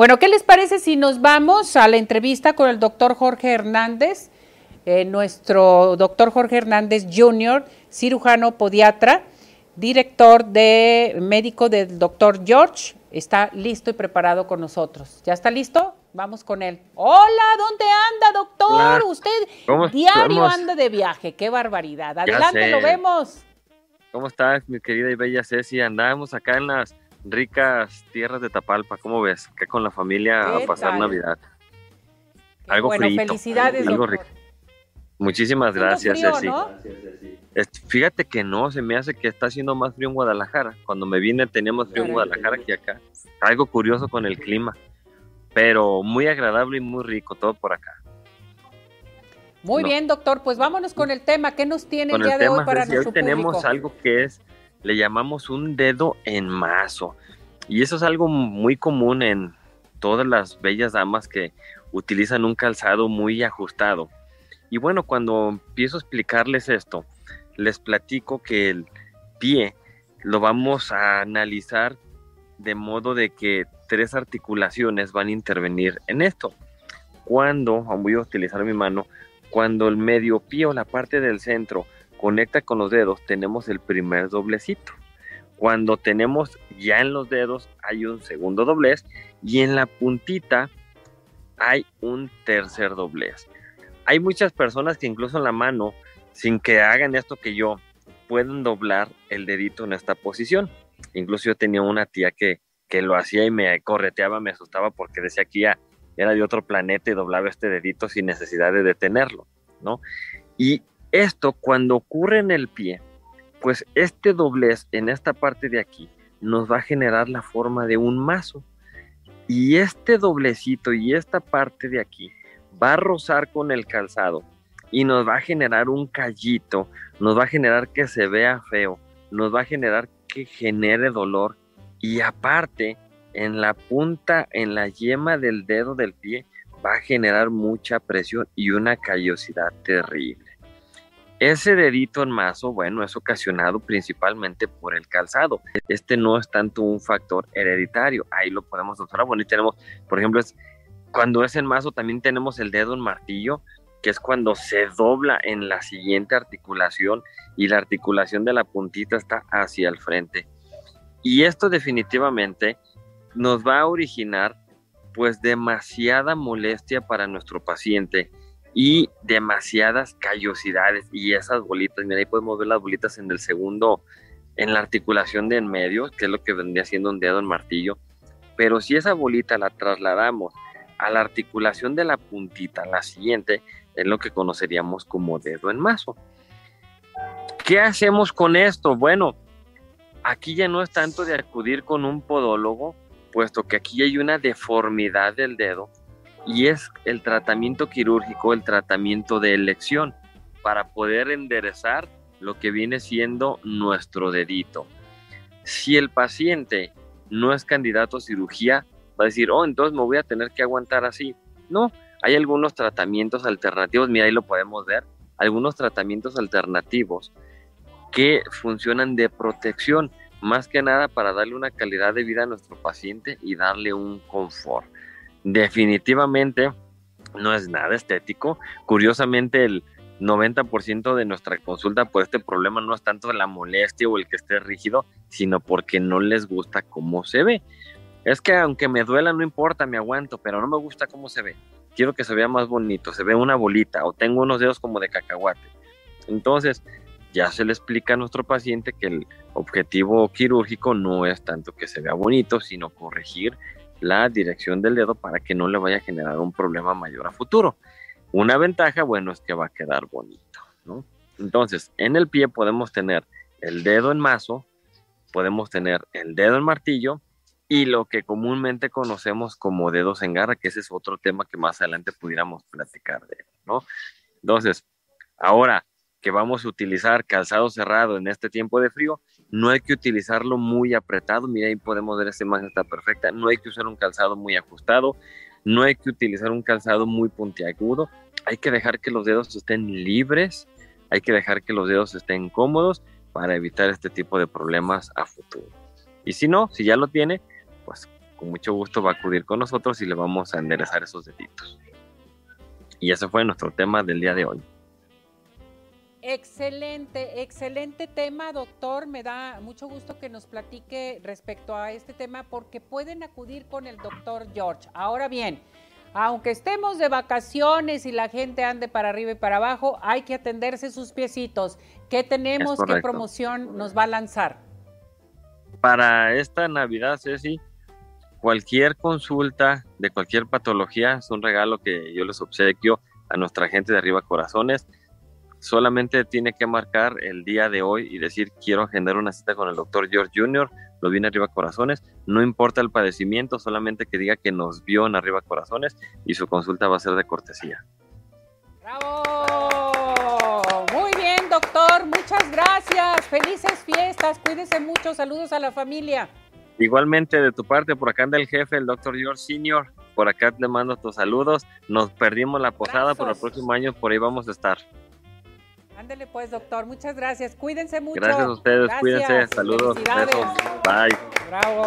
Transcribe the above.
Bueno, ¿qué les parece si nos vamos a la entrevista con el doctor Jorge Hernández, eh, nuestro doctor Jorge Hernández Jr., cirujano podiatra, director de médico del doctor George, está listo y preparado con nosotros. ¿Ya está listo? Vamos con él. Hola, ¿dónde anda, doctor? Usted diario anda de viaje. Qué barbaridad. Adelante, lo vemos. ¿Cómo estás, mi querida y bella Ceci? Andamos acá en las ricas tierras de Tapalpa. ¿Cómo ves? Acá con la familia a pasar Navidad. algo bueno, felicidades, algo rico. Muchísimas gracias, Ceci. Fíjate que no, se me hace que está haciendo más frío en Guadalajara. Cuando me vine teníamos frío en Guadalajara que acá. Algo curioso con el clima, pero muy agradable y muy rico todo por acá. Muy bien, doctor, pues vámonos con el tema. ¿Qué nos tiene el día de hoy para nuestro hoy tenemos algo que es, le llamamos un dedo en mazo. Y eso es algo muy común en todas las bellas damas que utilizan un calzado muy ajustado. Y bueno, cuando empiezo a explicarles esto, les platico que el pie lo vamos a analizar de modo de que tres articulaciones van a intervenir en esto. Cuando, voy a utilizar mi mano, cuando el medio pie o la parte del centro conecta con los dedos, tenemos el primer doblecito. Cuando tenemos ya en los dedos hay un segundo doblez y en la puntita hay un tercer doblez. Hay muchas personas que incluso en la mano sin que hagan esto que yo, pueden doblar el dedito en esta posición. Incluso yo tenía una tía que, que lo hacía y me correteaba, me asustaba porque decía que ya era de otro planeta y doblaba este dedito sin necesidad de detenerlo, ¿no? Y esto cuando ocurre en el pie, pues este doblez en esta parte de aquí nos va a generar la forma de un mazo. Y este doblecito y esta parte de aquí va a rozar con el calzado y nos va a generar un callito, nos va a generar que se vea feo, nos va a generar que genere dolor y aparte en la punta, en la yema del dedo del pie, va a generar mucha presión y una callosidad terrible. Ese dedito en mazo, bueno, es ocasionado principalmente por el calzado. Este no es tanto un factor hereditario. Ahí lo podemos observar. Bueno, y tenemos, por ejemplo, es, cuando es en mazo también tenemos el dedo en martillo que es cuando se dobla en la siguiente articulación y la articulación de la puntita está hacia el frente. Y esto definitivamente nos va a originar pues demasiada molestia para nuestro paciente y demasiadas callosidades y esas bolitas, mira ahí podemos ver las bolitas en el segundo, en la articulación de en medio, que es lo que vendría siendo un dedo en martillo, pero si esa bolita la trasladamos a la articulación de la puntita, la siguiente, es lo que conoceríamos como dedo en mazo. ¿Qué hacemos con esto? Bueno, aquí ya no es tanto de acudir con un podólogo, puesto que aquí hay una deformidad del dedo y es el tratamiento quirúrgico, el tratamiento de elección para poder enderezar lo que viene siendo nuestro dedito. Si el paciente no es candidato a cirugía, va a decir, oh, entonces me voy a tener que aguantar así. No, hay algunos tratamientos alternativos, mira ahí lo podemos ver, algunos tratamientos alternativos que funcionan de protección, más que nada para darle una calidad de vida a nuestro paciente y darle un confort. Definitivamente no es nada estético. Curiosamente, el 90% de nuestra consulta por este problema no es tanto la molestia o el que esté rígido, sino porque no les gusta cómo se ve. Es que aunque me duela, no importa, me aguanto, pero no me gusta cómo se ve. Quiero que se vea más bonito, se ve una bolita o tengo unos dedos como de cacahuate. Entonces, ya se le explica a nuestro paciente que el objetivo quirúrgico no es tanto que se vea bonito, sino corregir la dirección del dedo para que no le vaya a generar un problema mayor a futuro. Una ventaja, bueno, es que va a quedar bonito, ¿no? Entonces, en el pie podemos tener el dedo en mazo, podemos tener el dedo en martillo y lo que comúnmente conocemos como dedos en garra, que ese es otro tema que más adelante pudiéramos platicar de, ¿no? Entonces, ahora que vamos a utilizar calzado cerrado en este tiempo de frío, no hay que utilizarlo muy apretado, mira ahí podemos ver esta imagen está perfecta, no hay que usar un calzado muy ajustado, no hay que utilizar un calzado muy puntiagudo, hay que dejar que los dedos estén libres, hay que dejar que los dedos estén cómodos para evitar este tipo de problemas a futuro. Y si no, si ya lo tiene, pues con mucho gusto va a acudir con nosotros y le vamos a enderezar esos deditos. Y ese fue nuestro tema del día de hoy. Excelente, excelente tema, doctor. Me da mucho gusto que nos platique respecto a este tema porque pueden acudir con el doctor George. Ahora bien, aunque estemos de vacaciones y la gente ande para arriba y para abajo, hay que atenderse sus piecitos. ¿Qué tenemos? ¿Qué promoción nos va a lanzar? Para esta Navidad, Ceci, cualquier consulta de cualquier patología es un regalo que yo les obsequio a nuestra gente de Arriba Corazones solamente tiene que marcar el día de hoy y decir quiero agendar una cita con el doctor George Jr., lo viene Arriba Corazones, no importa el padecimiento, solamente que diga que nos vio en Arriba Corazones y su consulta va a ser de cortesía. ¡Bravo! Muy bien, doctor, muchas gracias, felices fiestas, cuídese mucho, saludos a la familia. Igualmente de tu parte, por acá anda el jefe, el doctor George Sr., por acá te mando tus saludos, nos perdimos la posada, por el próximo año por ahí vamos a estar. Ándele pues, doctor. Muchas gracias. Cuídense mucho. Gracias a ustedes. Cuídense. Saludos. Besos. Bye. Bravo.